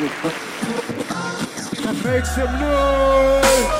Make some noise.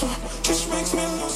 this makes me lose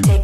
Take.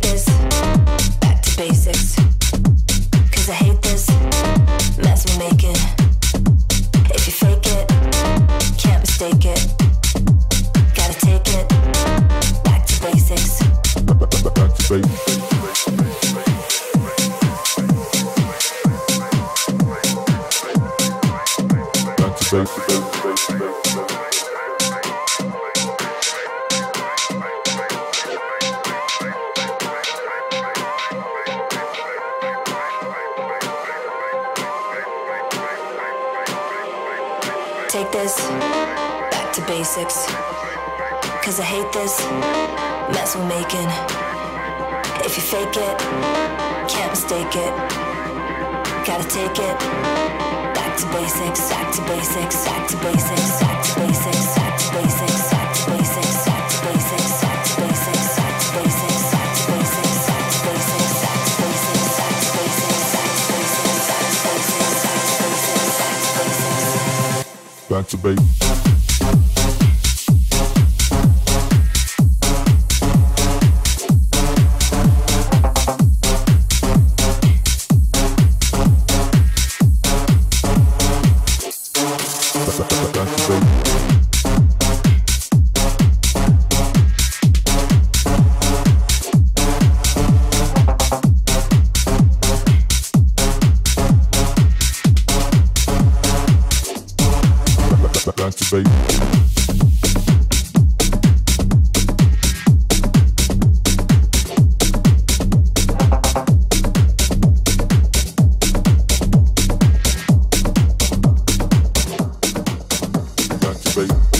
say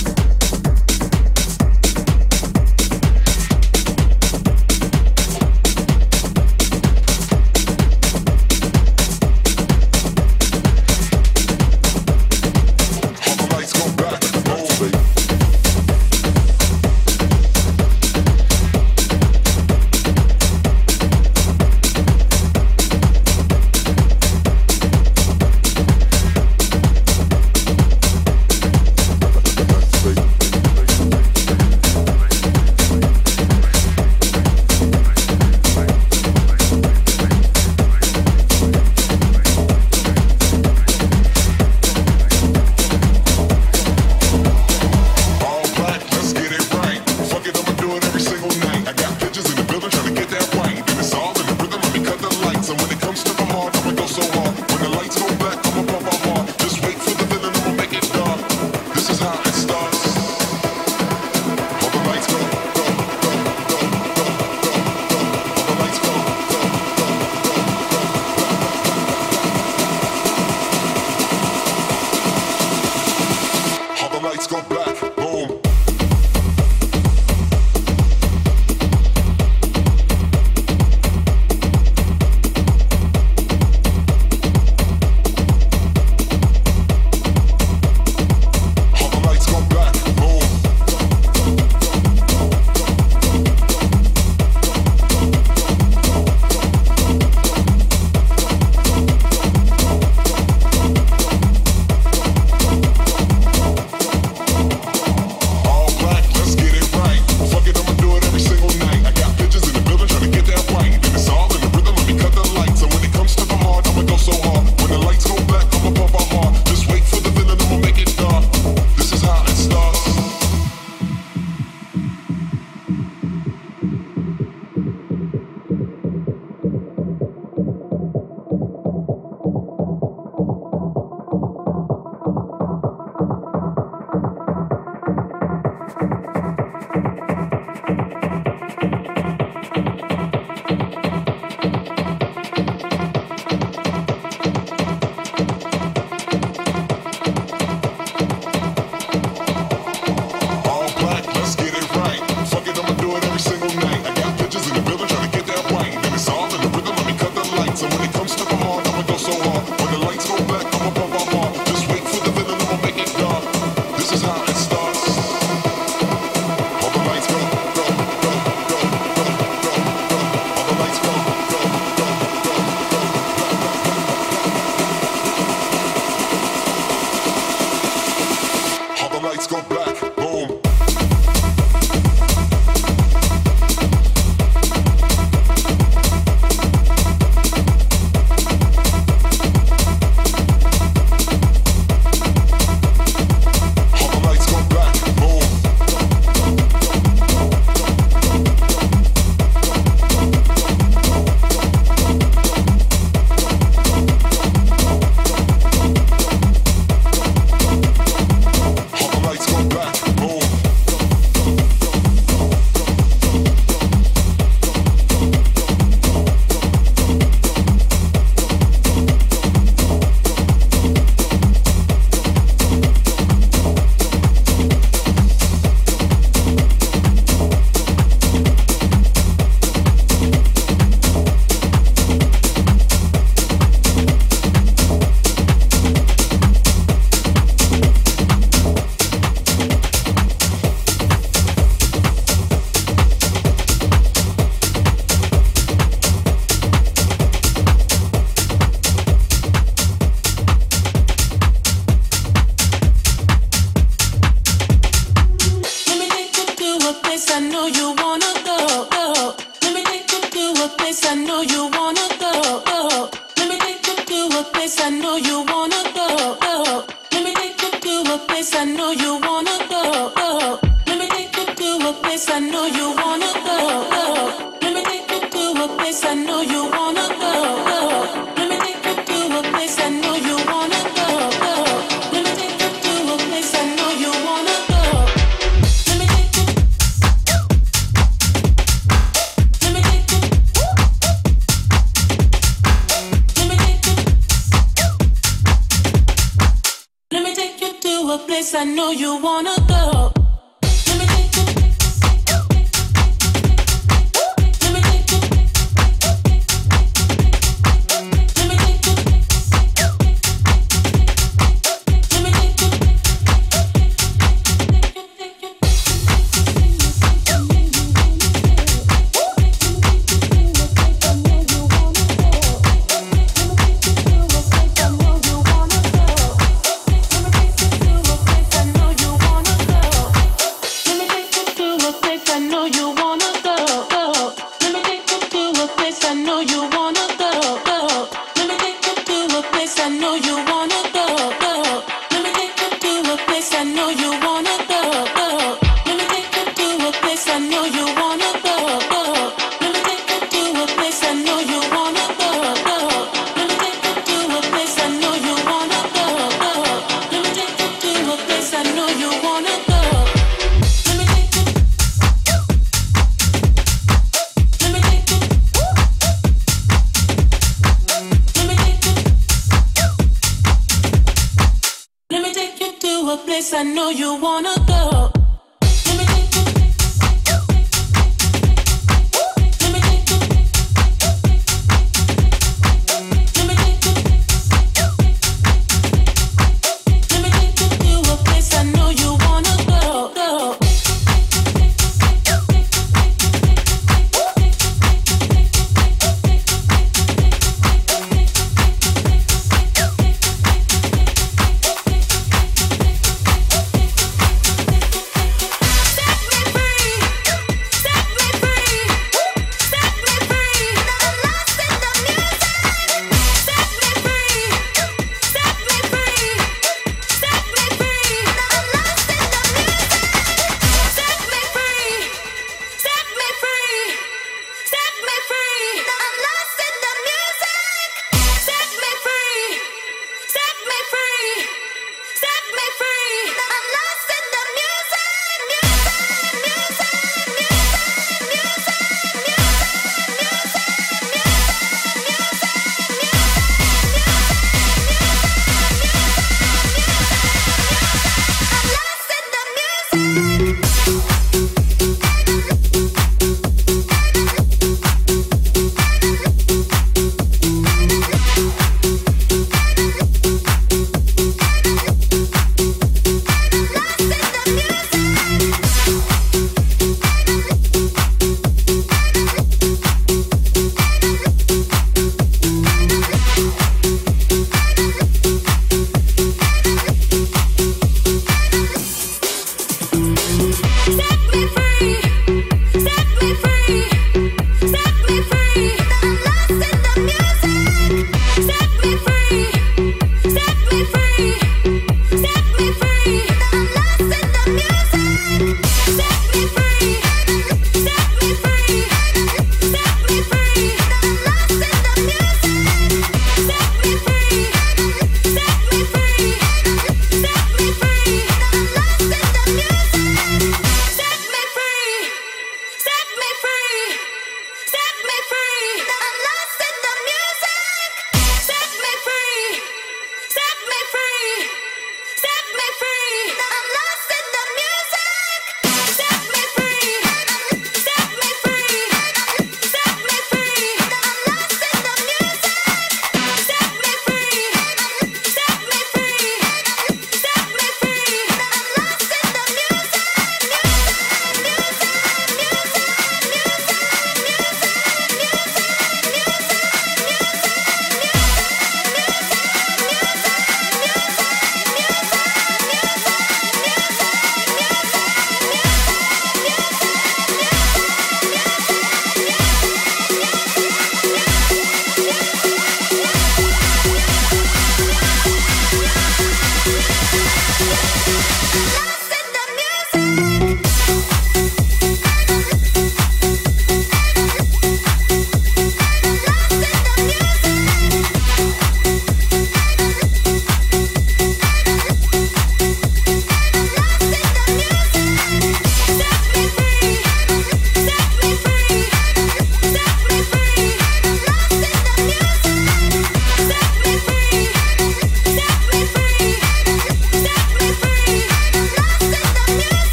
place I knew you wanted.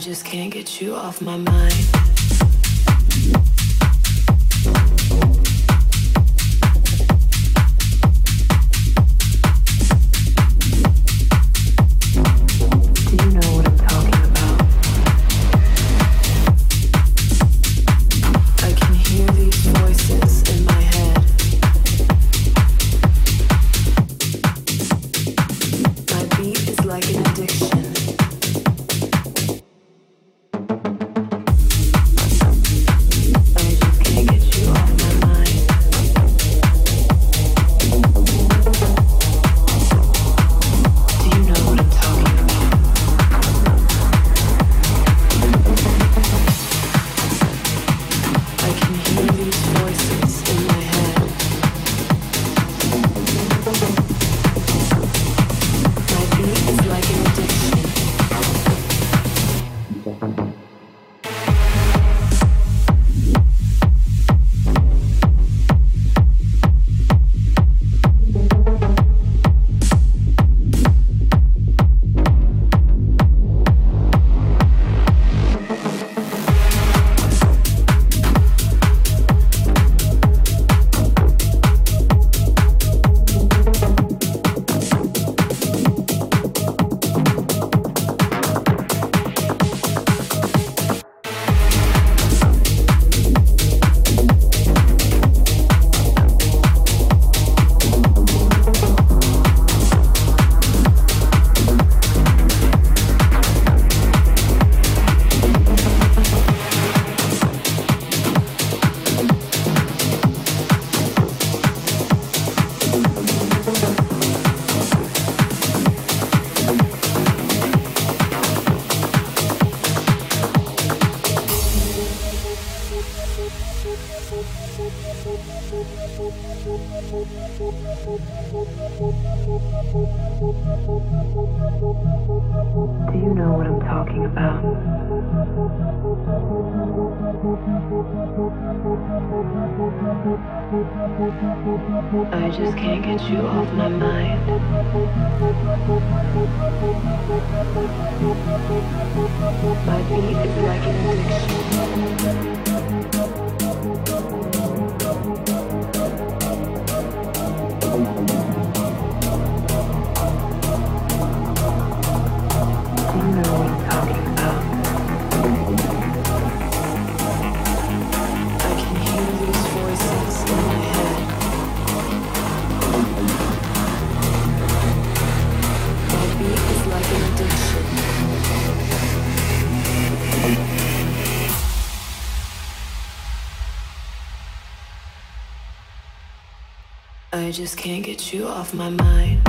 just can't get you off my mind. Just can't get you off my mind.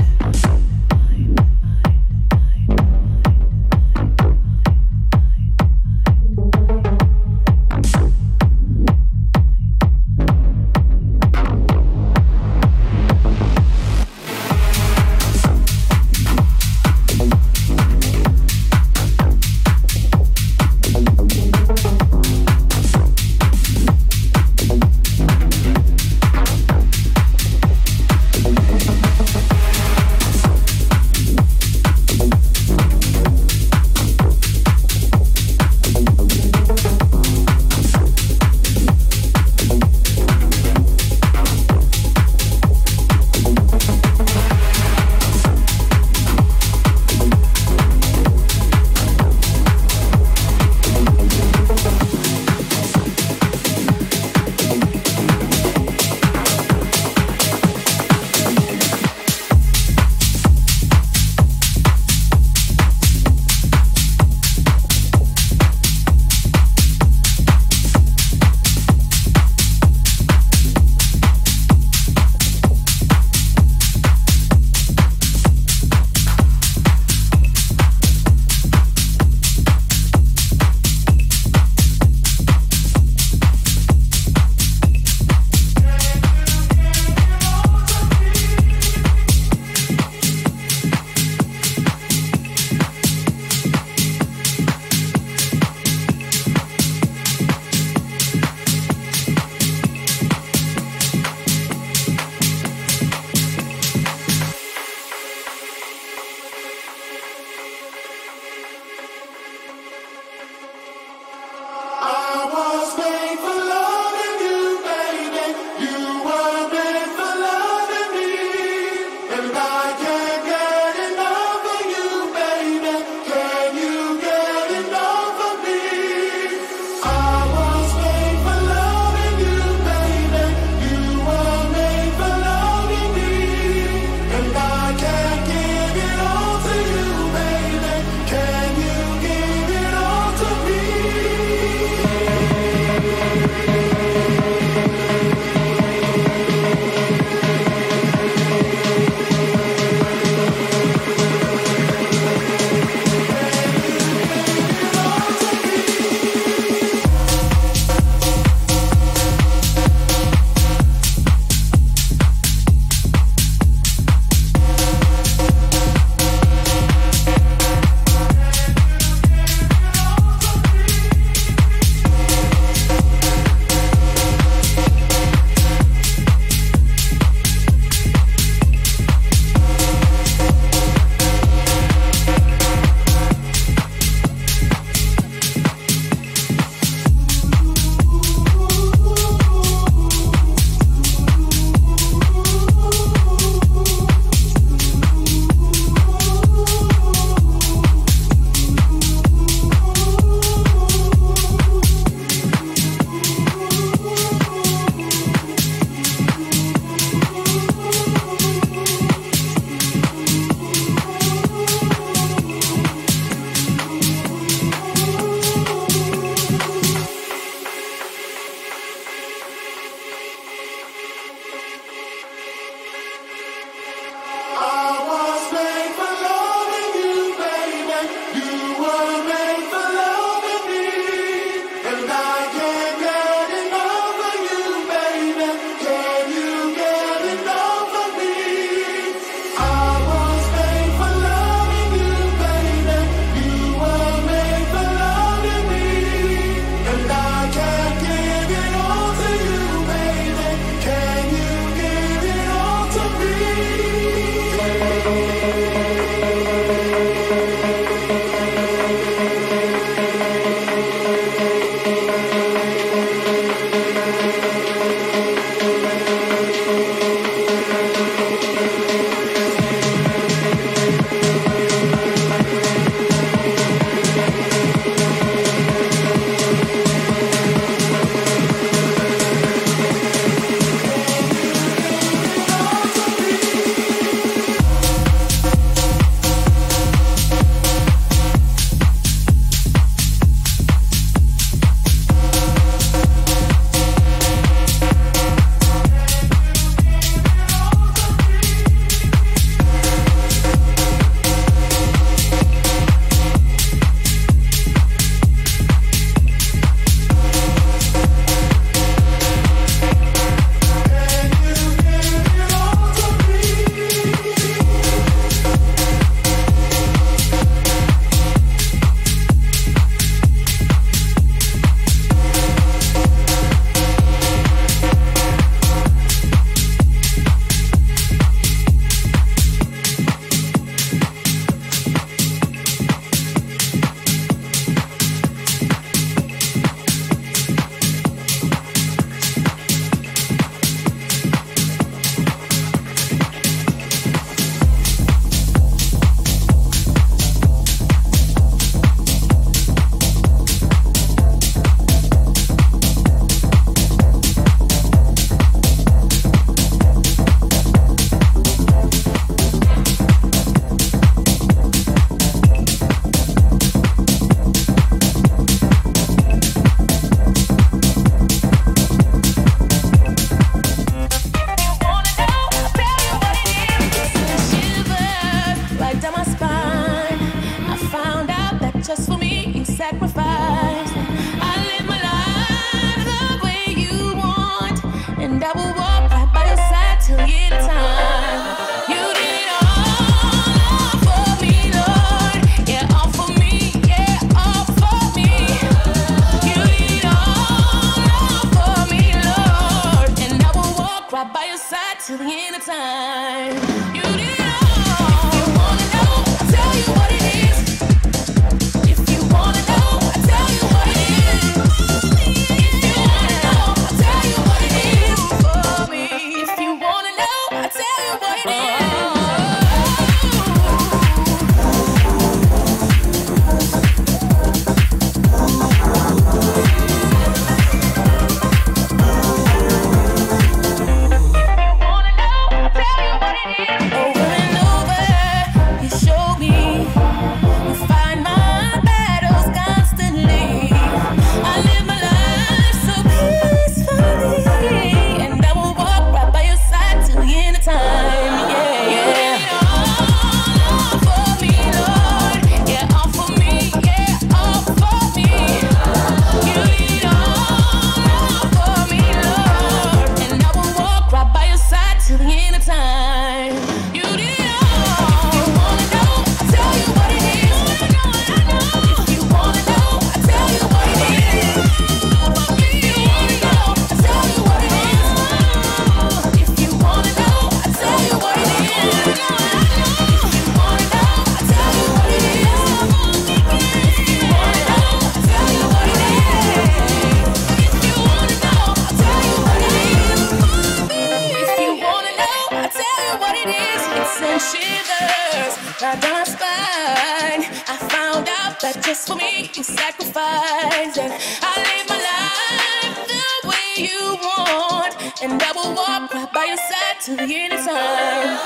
To sacrifice, And I lay my life the way you want, and I will walk right by your side till the end of time.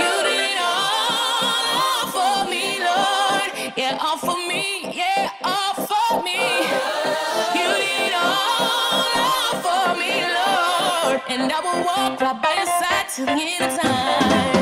You did all for me, Lord. Yeah, all for me. Yeah, all for me. You did all for me, Lord. And I will walk right by your side to the end of time.